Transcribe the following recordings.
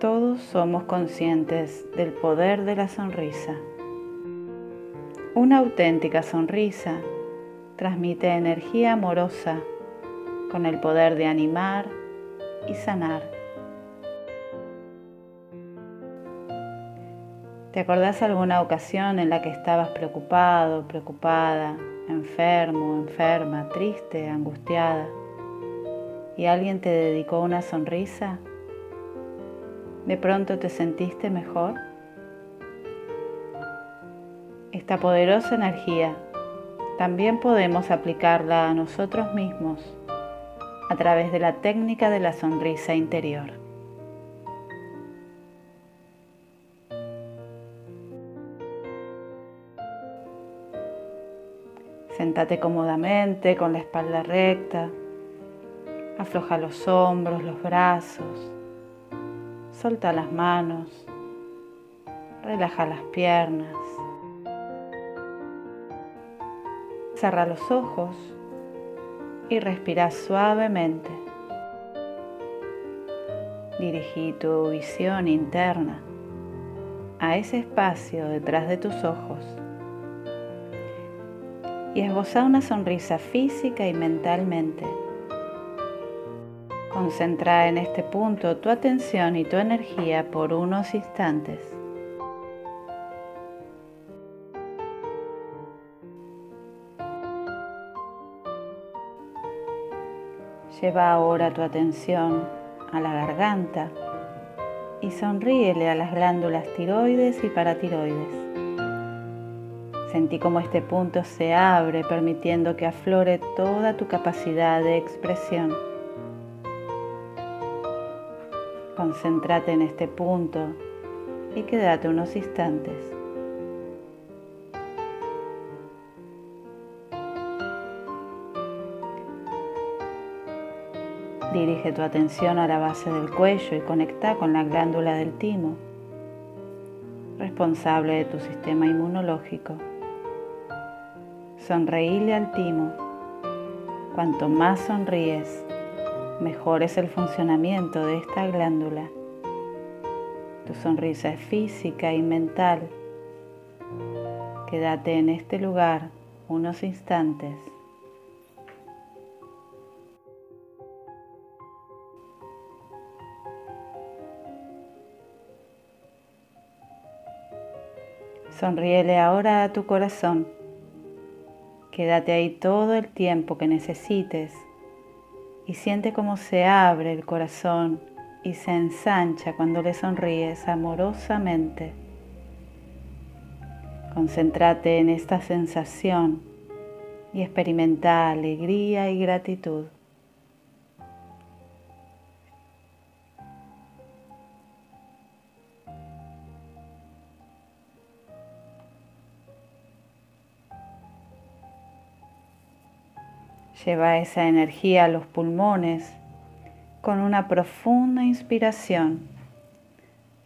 Todos somos conscientes del poder de la sonrisa. Una auténtica sonrisa transmite energía amorosa con el poder de animar y sanar. ¿Te acordás alguna ocasión en la que estabas preocupado, preocupada, enfermo, enferma, triste, angustiada y alguien te dedicó una sonrisa? ¿De pronto te sentiste mejor? Esta poderosa energía también podemos aplicarla a nosotros mismos a través de la técnica de la sonrisa interior. Sentate cómodamente con la espalda recta, afloja los hombros, los brazos, solta las manos, relaja las piernas, cerra los ojos y respira suavemente. Dirigí tu visión interna a ese espacio detrás de tus ojos y esboza una sonrisa física y mentalmente. Concentra en este punto tu atención y tu energía por unos instantes. Lleva ahora tu atención a la garganta y sonríele a las glándulas tiroides y paratiroides. Sentí como este punto se abre permitiendo que aflore toda tu capacidad de expresión. Concéntrate en este punto y quédate unos instantes. Dirige tu atención a la base del cuello y conecta con la glándula del timo, responsable de tu sistema inmunológico. Sonreíle al timo. Cuanto más sonríes, mejor es el funcionamiento de esta glándula. Tu sonrisa es física y mental. Quédate en este lugar unos instantes. Sonríele ahora a tu corazón. Quédate ahí todo el tiempo que necesites y siente cómo se abre el corazón y se ensancha cuando le sonríes amorosamente. Concéntrate en esta sensación y experimenta alegría y gratitud. Lleva esa energía a los pulmones con una profunda inspiración.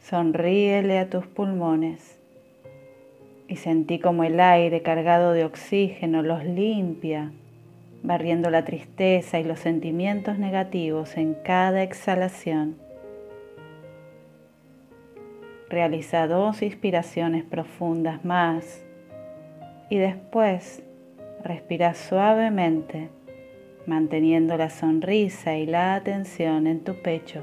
Sonríele a tus pulmones y sentí como el aire cargado de oxígeno los limpia, barriendo la tristeza y los sentimientos negativos en cada exhalación. Realiza dos inspiraciones profundas más y después respira suavemente manteniendo la sonrisa y la atención en tu pecho.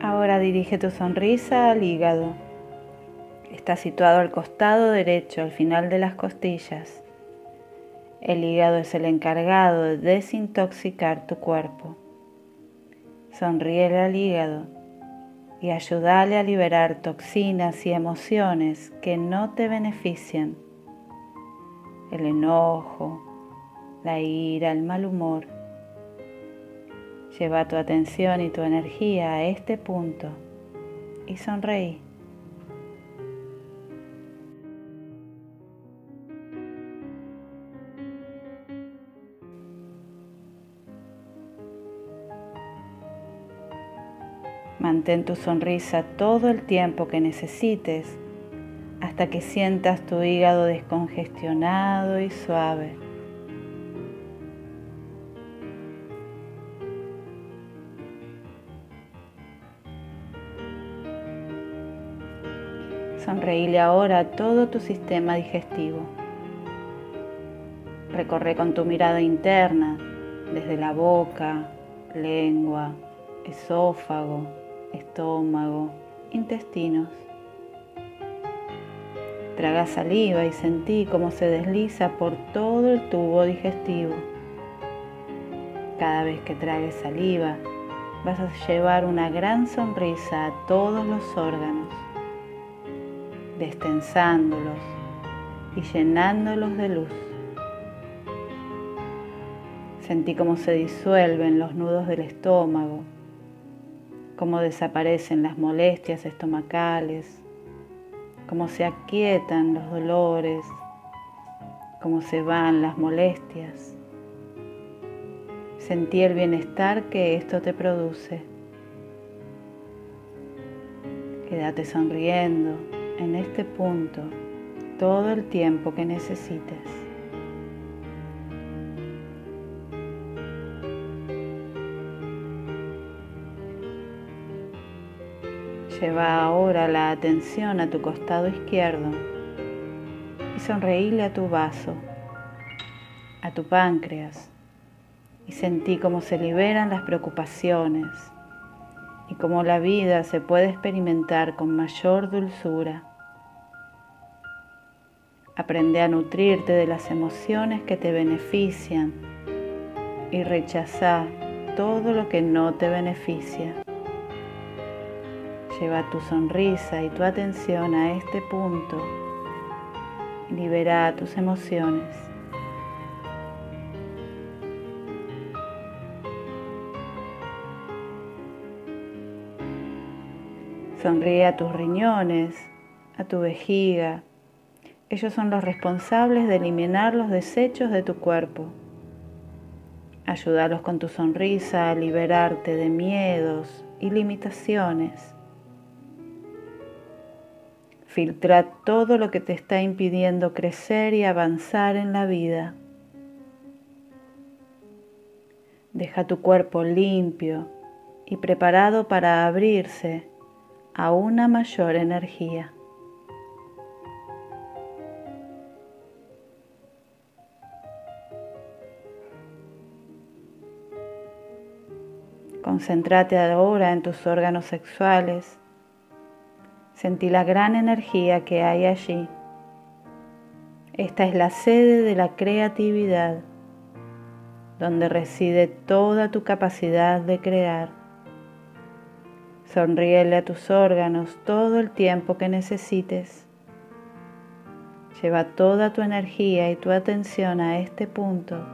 Ahora dirige tu sonrisa al hígado. Está situado al costado derecho, al final de las costillas. El hígado es el encargado de desintoxicar tu cuerpo. Sonríele al hígado y ayúdale a liberar toxinas y emociones que no te benefician. El enojo, la ira, el mal humor. Lleva tu atención y tu energía a este punto y sonreí. Mantén tu sonrisa todo el tiempo que necesites hasta que sientas tu hígado descongestionado y suave. Sonreíle ahora a todo tu sistema digestivo. Recorre con tu mirada interna desde la boca, lengua, esófago, estómago, intestinos. Traga saliva y sentí cómo se desliza por todo el tubo digestivo. Cada vez que tragues saliva, vas a llevar una gran sonrisa a todos los órganos destensándolos y llenándolos de luz. Sentí cómo se disuelven los nudos del estómago, cómo desaparecen las molestias estomacales, cómo se aquietan los dolores, cómo se van las molestias. Sentí el bienestar que esto te produce. Quédate sonriendo en este punto todo el tiempo que necesites. Lleva ahora la atención a tu costado izquierdo y sonreíle a tu vaso, a tu páncreas y sentí cómo se liberan las preocupaciones, y cómo la vida se puede experimentar con mayor dulzura. Aprende a nutrirte de las emociones que te benefician y rechaza todo lo que no te beneficia. Lleva tu sonrisa y tu atención a este punto libera tus emociones. Sonríe a tus riñones, a tu vejiga. Ellos son los responsables de eliminar los desechos de tu cuerpo. Ayúdalos con tu sonrisa a liberarte de miedos y limitaciones. Filtra todo lo que te está impidiendo crecer y avanzar en la vida. Deja tu cuerpo limpio y preparado para abrirse a una mayor energía. Concéntrate ahora en tus órganos sexuales. Sentí la gran energía que hay allí. Esta es la sede de la creatividad, donde reside toda tu capacidad de crear. Sonríele a tus órganos todo el tiempo que necesites. Lleva toda tu energía y tu atención a este punto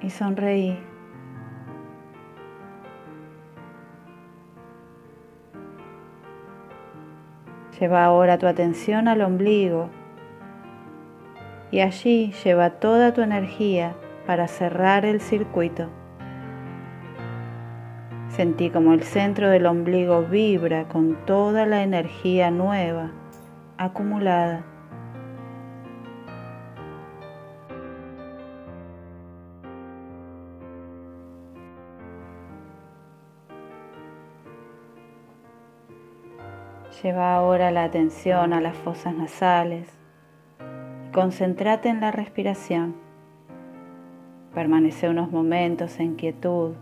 y sonreí. Lleva ahora tu atención al ombligo y allí lleva toda tu energía para cerrar el circuito. Sentí como el centro del ombligo vibra con toda la energía nueva acumulada. Lleva ahora la atención a las fosas nasales y concéntrate en la respiración. Permanece unos momentos en quietud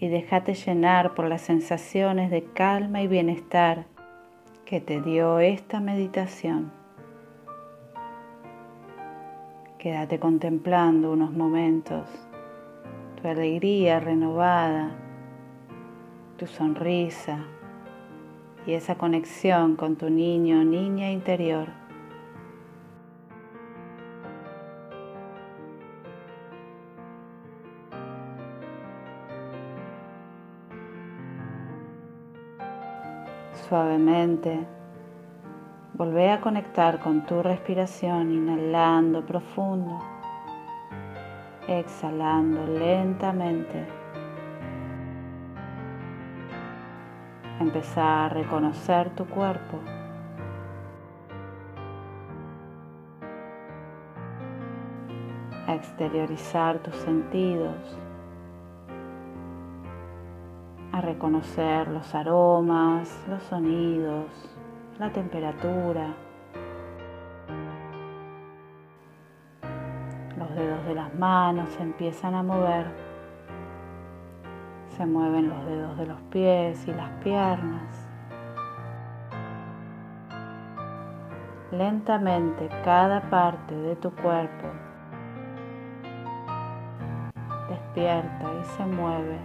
y déjate llenar por las sensaciones de calma y bienestar que te dio esta meditación. Quédate contemplando unos momentos tu alegría renovada, tu sonrisa y esa conexión con tu niño o niña interior. suavemente. Volvé a conectar con tu respiración, inhalando profundo, exhalando lentamente. Empezar a reconocer tu cuerpo. A exteriorizar tus sentidos. A reconocer los aromas, los sonidos, la temperatura. Los dedos de las manos empiezan a mover se mueven los dedos de los pies y las piernas. Lentamente cada parte de tu cuerpo despierta y se mueve.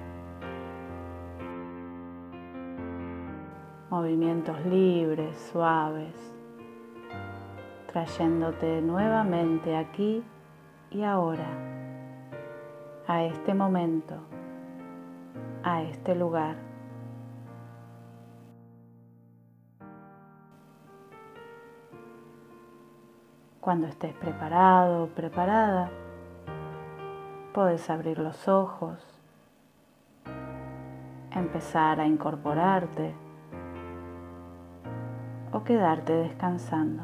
Movimientos libres, suaves, trayéndote nuevamente aquí y ahora, a este momento a este lugar. Cuando estés preparado o preparada, puedes abrir los ojos, empezar a incorporarte o quedarte descansando.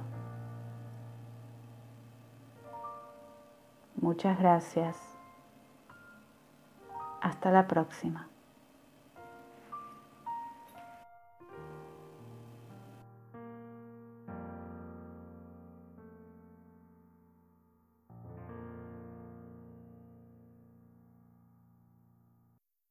Muchas gracias. Hasta la próxima.